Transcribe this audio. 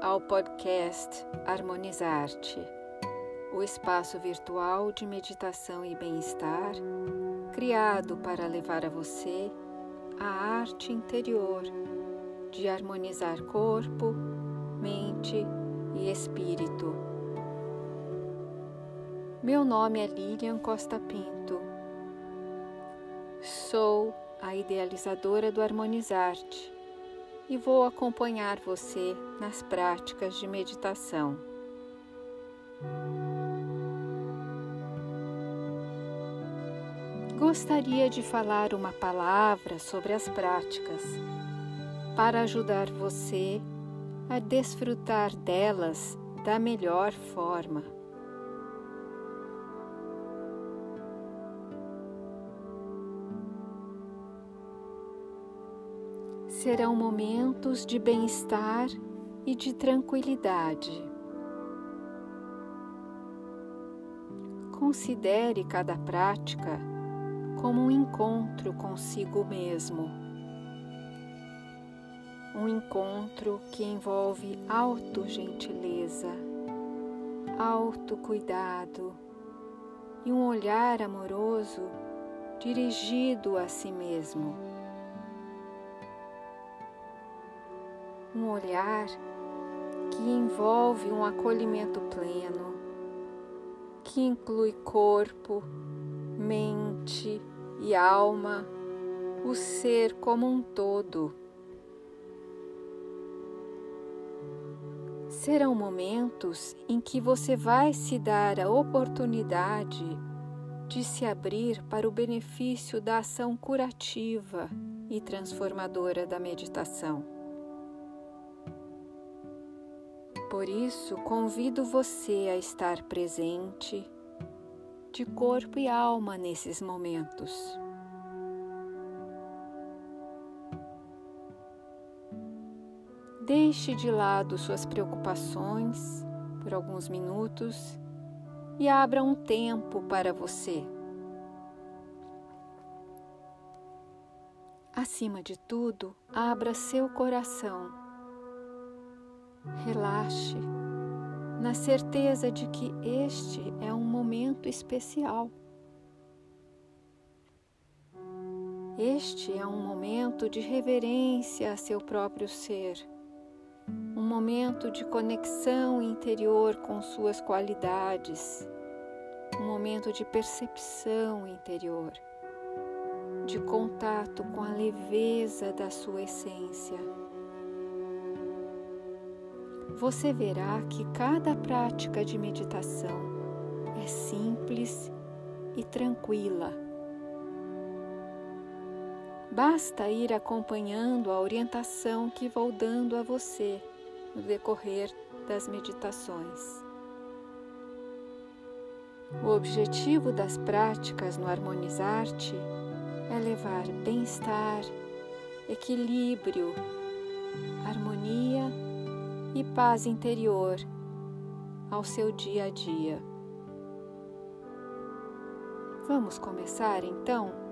ao podcast Harmonizar-te, o espaço virtual de meditação e bem-estar criado para levar a você a arte interior de harmonizar corpo, mente e espírito. Meu nome é Lilian Costa Pinto. Sou a idealizadora do Harmonizar-te e vou acompanhar você nas práticas de meditação. Gostaria de falar uma palavra sobre as práticas para ajudar você a desfrutar delas da melhor forma. Serão momentos de bem-estar e de tranquilidade. Considere cada prática como um encontro consigo mesmo. Um encontro que envolve autogentileza, autocuidado e um olhar amoroso dirigido a si mesmo. Um olhar que envolve um acolhimento pleno, que inclui corpo, mente e alma, o ser como um todo. Serão momentos em que você vai se dar a oportunidade de se abrir para o benefício da ação curativa e transformadora da meditação. Por isso, convido você a estar presente de corpo e alma nesses momentos. Deixe de lado suas preocupações por alguns minutos e abra um tempo para você. Acima de tudo, abra seu coração Relaxe, na certeza de que este é um momento especial. Este é um momento de reverência a seu próprio ser, um momento de conexão interior com suas qualidades, um momento de percepção interior, de contato com a leveza da sua essência você verá que cada prática de meditação é simples e tranquila. Basta ir acompanhando a orientação que vou dando a você no decorrer das meditações. O objetivo das práticas no Harmonizar-te é levar bem-estar, equilíbrio, harmonia e paz interior ao seu dia a dia. Vamos começar então?